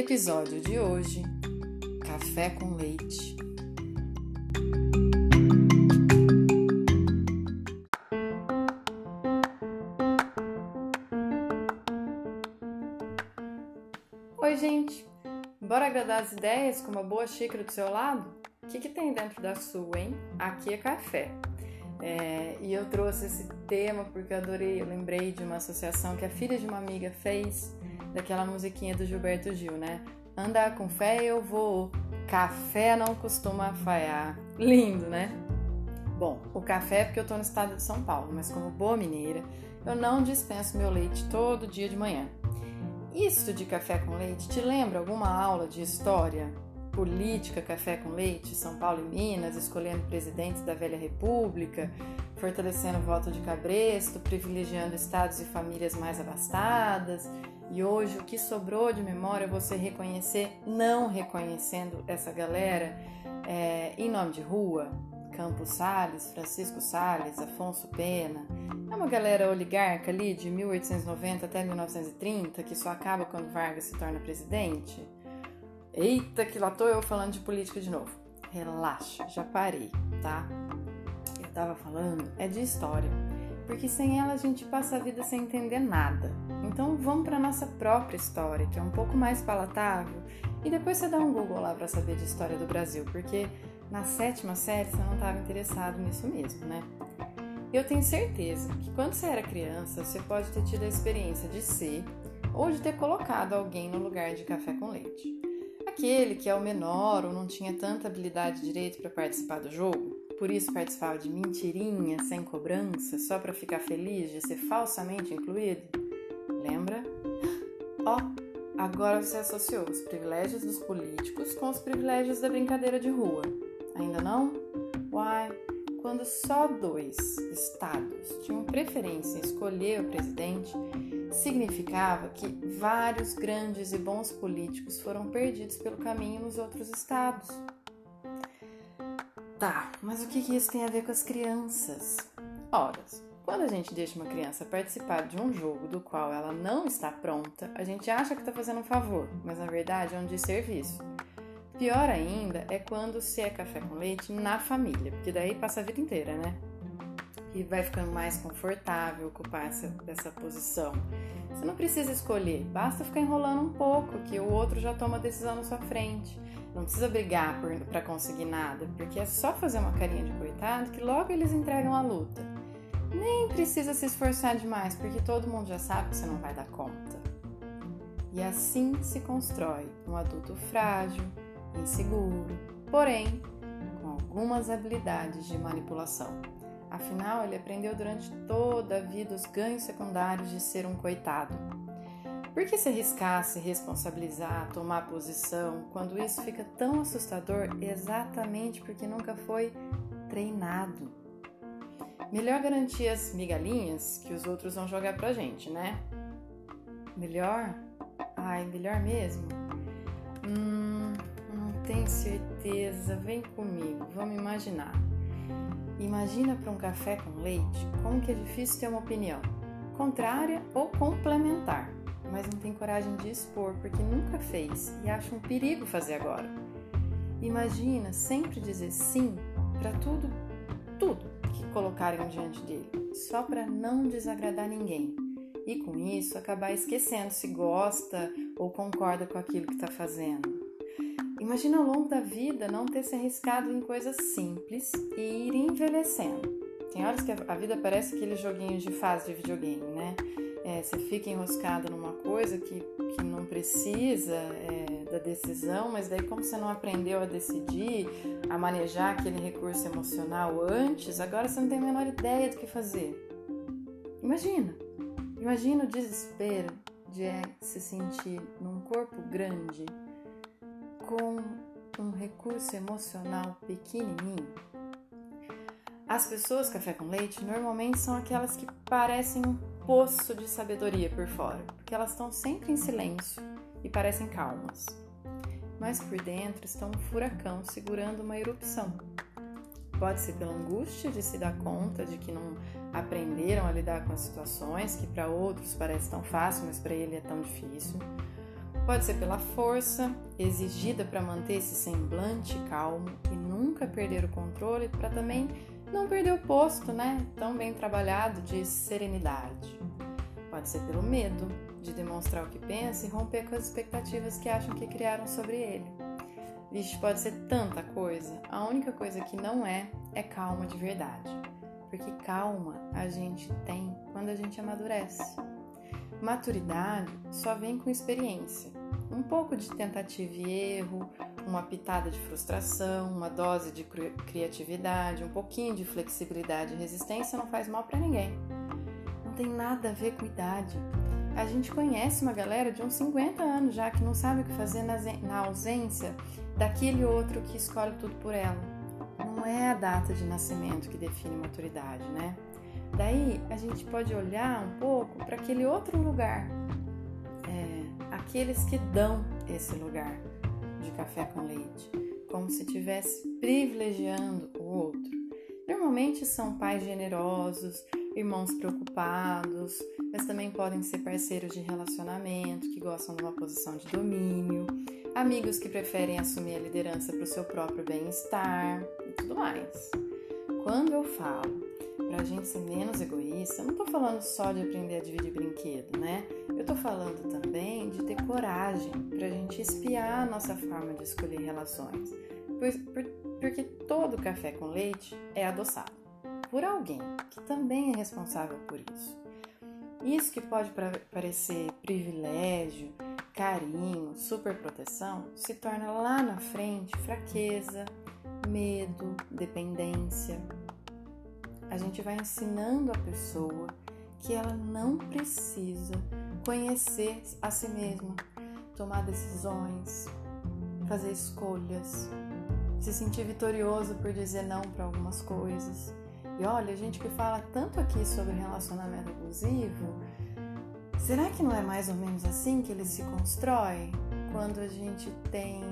Episódio de hoje: Café com leite. Oi, gente! Bora agradar as ideias com uma boa xícara do seu lado? O que, que tem dentro da sua, hein? Aqui é café. É, e eu trouxe esse tema porque eu adorei, eu lembrei de uma associação que a filha de uma amiga fez daquela musiquinha do Gilberto Gil, né? Andar com fé eu vou, café não costuma falhar. Lindo, né? Bom, o café é porque eu tô no estado de São Paulo, mas como boa mineira, eu não dispenso meu leite todo dia de manhã. Isso de café com leite te lembra alguma aula de história? Política, café com leite, São Paulo e Minas, escolhendo presidentes da velha república, fortalecendo o voto de cabresto, privilegiando estados e famílias mais abastadas, e hoje o que sobrou de memória você reconhecer, não reconhecendo essa galera é, em nome de rua, Campos Sales, Francisco Sales, Afonso Pena. É uma galera oligarca ali de 1890 até 1930 que só acaba quando Vargas se torna presidente. Eita, que lá tô eu falando de política de novo. Relaxa, já parei, tá? Eu tava falando é de história porque sem ela a gente passa a vida sem entender nada. Então vamos para nossa própria história, que é um pouco mais palatável, e depois você dá um Google lá para saber de história do Brasil, porque na sétima série você não estava interessado nisso mesmo, né? Eu tenho certeza que quando você era criança, você pode ter tido a experiência de ser ou de ter colocado alguém no lugar de café com leite. Aquele que é o menor ou não tinha tanta habilidade direito para participar do jogo, por isso participava de mentirinha, sem cobrança, só para ficar feliz de ser falsamente incluído? Lembra? Ó, oh, agora você associou os privilégios dos políticos com os privilégios da brincadeira de rua. Ainda não? Uai, quando só dois estados tinham preferência em escolher o presidente, significava que vários grandes e bons políticos foram perdidos pelo caminho nos outros estados. Tá, mas o que, isso tem a ver com as crianças? Ora, quando a gente deixa uma criança participar de um jogo do qual ela não está pronta, a gente acha que está fazendo um favor, mas na verdade é um desserviço. Pior ainda é quando se é café com leite na família, porque daí passa a vida inteira, né? E vai ficando mais confortável ocupar essa, essa posição. Você não precisa escolher, basta ficar enrolando um pouco, que o outro já toma a decisão na sua frente. Não precisa brigar para conseguir nada, porque é só fazer uma carinha de coitado que logo eles entregam a luta. Nem precisa se esforçar demais, porque todo mundo já sabe que você não vai dar conta. E assim se constrói um adulto frágil, inseguro, porém com algumas habilidades de manipulação. Afinal, ele aprendeu durante toda a vida os ganhos secundários de ser um coitado por que se arriscar, se responsabilizar, tomar posição, quando isso fica tão assustador exatamente porque nunca foi treinado? Melhor garantir as migalhinhas que os outros vão jogar pra gente, né? Melhor? Ai, melhor mesmo? Hum, não tenho certeza. Vem comigo, vamos imaginar. Imagina para um café com leite como que é difícil ter uma opinião contrária ou complementar mas não tem coragem de expor porque nunca fez e acha um perigo fazer agora. Imagina sempre dizer sim para tudo, tudo que colocarem diante dele, só para não desagradar ninguém. E com isso acabar esquecendo se gosta ou concorda com aquilo que está fazendo. Imagina ao longo da vida não ter se arriscado em coisas simples e ir envelhecendo. Tem horas que a vida parece aqueles joguinhos de fase de videogame, né? é, você fica enroscado numa coisa que, que não precisa é, da decisão, mas daí como você não aprendeu a decidir, a manejar aquele recurso emocional antes, agora você não tem a menor ideia do que fazer. Imagina, imagina o desespero de é, se sentir num corpo grande com um recurso emocional pequenininho? As pessoas café com leite normalmente são aquelas que parecem um poço de sabedoria por fora, porque elas estão sempre em silêncio e parecem calmas. Mas por dentro estão um furacão segurando uma erupção. Pode ser pela angústia de se dar conta de que não aprenderam a lidar com as situações que para outros parece tão fácil, mas para ele é tão difícil. Pode ser pela força exigida para manter esse semblante calmo e nunca perder o controle, para também não perder o posto, né? Tão bem trabalhado de serenidade. Pode ser pelo medo de demonstrar o que pensa e romper com as expectativas que acham que criaram sobre ele. Vixe, pode ser tanta coisa. A única coisa que não é é calma de verdade. Porque calma a gente tem quando a gente amadurece. Maturidade só vem com experiência. Um pouco de tentativa e erro, uma pitada de frustração, uma dose de criatividade, um pouquinho de flexibilidade e resistência não faz mal para ninguém. Não tem nada a ver com idade. A gente conhece uma galera de uns 50 anos já que não sabe o que fazer na ausência daquele outro que escolhe tudo por ela. Não é a data de nascimento que define maturidade, né? Daí a gente pode olhar um pouco para aquele outro lugar, aqueles que dão esse lugar de café com leite, como se estivesse privilegiando o outro. Normalmente são pais generosos, irmãos preocupados, mas também podem ser parceiros de relacionamento que gostam de uma posição de domínio, amigos que preferem assumir a liderança para o seu próprio bem-estar e tudo mais. Quando eu falo para a gente ser menos egoísta, eu não estou falando só de aprender a dividir brinquedo, né? Eu estou falando também de ter coragem para a gente espiar a nossa forma de escolher relações. Porque todo café com leite é adoçado por alguém que também é responsável por isso. Isso que pode parecer privilégio, carinho, superproteção, se torna lá na frente fraqueza, medo, dependência. A gente vai ensinando a pessoa que ela não precisa conhecer a si mesma, tomar decisões, fazer escolhas, se sentir vitorioso por dizer não para algumas coisas. E olha, a gente que fala tanto aqui sobre relacionamento abusivo, será que não é mais ou menos assim que ele se constrói? Quando a gente tem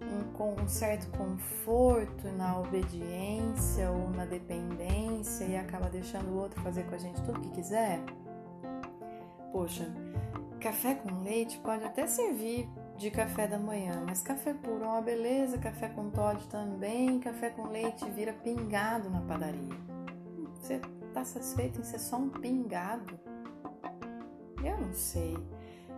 um, um certo conforto na obediência ou na dependência e acaba deixando o outro fazer com a gente tudo que quiser? Poxa, café com leite pode até servir de café da manhã, mas café puro é uma beleza, café com Todd também, café com leite vira pingado na padaria. Você tá satisfeito em ser só um pingado? Eu não sei,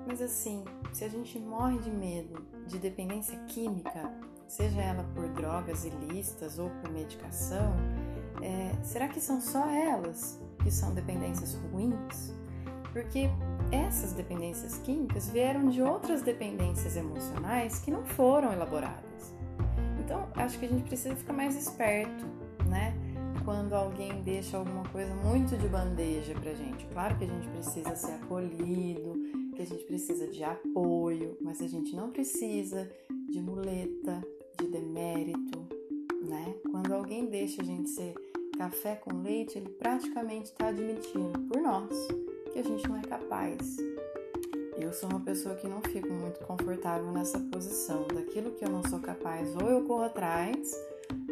mas assim, se a gente morre de medo de dependência química, seja ela por drogas ilícitas ou por medicação, é, será que são só elas que são dependências ruins? Porque essas dependências químicas vieram de outras dependências emocionais que não foram elaboradas. Então, acho que a gente precisa ficar mais esperto, né? Quando alguém deixa alguma coisa muito de bandeja pra gente. Claro que a gente precisa ser acolhido, que a gente precisa de apoio, mas a gente não precisa de muleta, de demérito, né? Quando alguém deixa a gente ser café com leite, ele praticamente está admitindo por nós que a gente não é capaz. Eu sou uma pessoa que não fico muito confortável nessa posição. Daquilo que eu não sou capaz, ou eu corro atrás,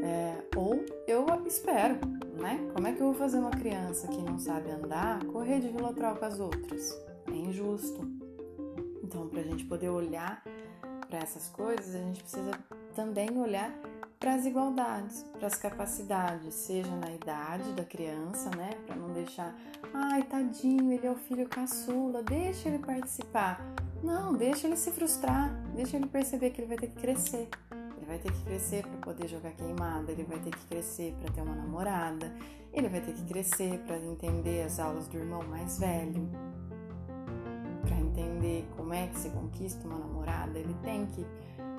é, ou eu espero, né? Como é que eu vou fazer uma criança que não sabe andar correr de velotrol com as outras? É injusto. Então, para a gente poder olhar para essas coisas, a gente precisa também olhar para as igualdades, para as capacidades, seja na idade da criança, né, para não deixar, ai, tadinho, ele é o filho caçula, deixa ele participar. Não, deixa ele se frustrar, deixa ele perceber que ele vai ter que crescer. Ele vai ter que crescer para poder jogar queimada, ele vai ter que crescer para ter uma namorada, ele vai ter que crescer para entender as aulas do irmão mais velho, para entender como é que se conquista uma namorada, ele tem que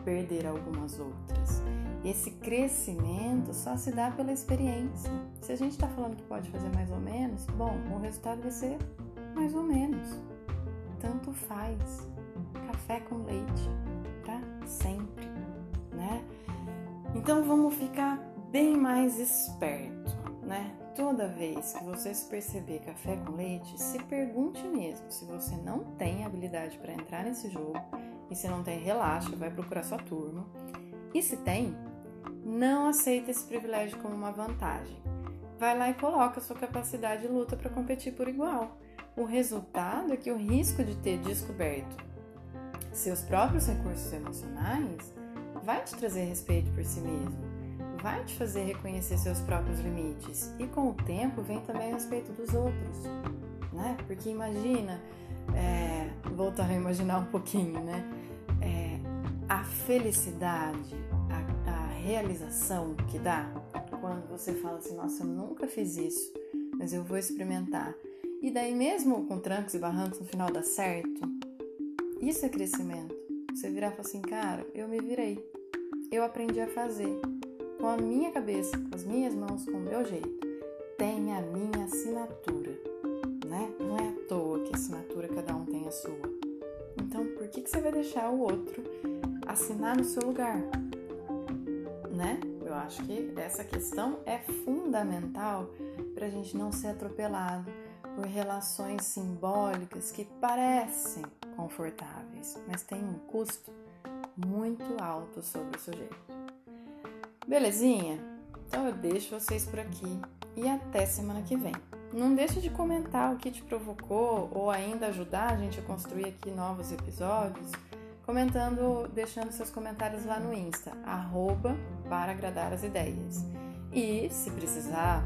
perder algumas outras. Esse crescimento só se dá pela experiência. Se a gente está falando que pode fazer mais ou menos, bom, o resultado vai ser mais ou menos. tanto faz. Café com leite, para sempre, né? Então vamos ficar bem mais esperto, né? Toda vez que você se perceber café com leite, se pergunte mesmo se você não tem habilidade para entrar nesse jogo e se não tem, relaxa, vai procurar sua turma. E se tem, não aceita esse privilégio como uma vantagem. Vai lá e coloca sua capacidade e luta para competir por igual. O resultado é que o risco de ter descoberto seus próprios recursos emocionais vai te trazer respeito por si mesmo, vai te fazer reconhecer seus próprios limites e com o tempo vem também o respeito dos outros, né? Porque imagina, é, voltar a imaginar um pouquinho, né? É, a felicidade, realização que dá quando você fala assim, nossa, eu nunca fiz isso, mas eu vou experimentar e daí, mesmo com trancos e barrancos, no final dá certo. Isso é crescimento. Você virar e falar assim, cara, eu me virei. Eu aprendi a fazer. Com a minha cabeça, com as minhas mãos, com o meu jeito. Tem a minha assinatura. Né? Não é à toa que assinatura cada um tem a sua. Então, por que, que você vai deixar o outro assinar no seu lugar? Né? Eu acho que essa questão é fundamental para a gente não ser atropelado por relações simbólicas que parecem confortáveis, mas têm um custo muito alto sobre o sujeito. Belezinha? Então eu deixo vocês por aqui e até semana que vem. Não deixe de comentar o que te provocou ou ainda ajudar a gente a construir aqui novos episódios, comentando, deixando seus comentários lá no Insta, arroba para agradar as ideias. E se precisar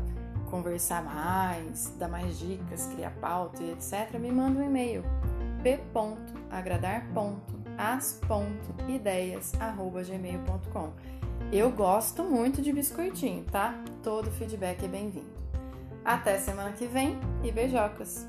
conversar mais, dar mais dicas, criar pauta e etc., me manda um e-mail p.agradar.as.ideias.gmail.com Eu gosto muito de biscoitinho, tá? Todo feedback é bem-vindo. Até semana que vem e beijocas!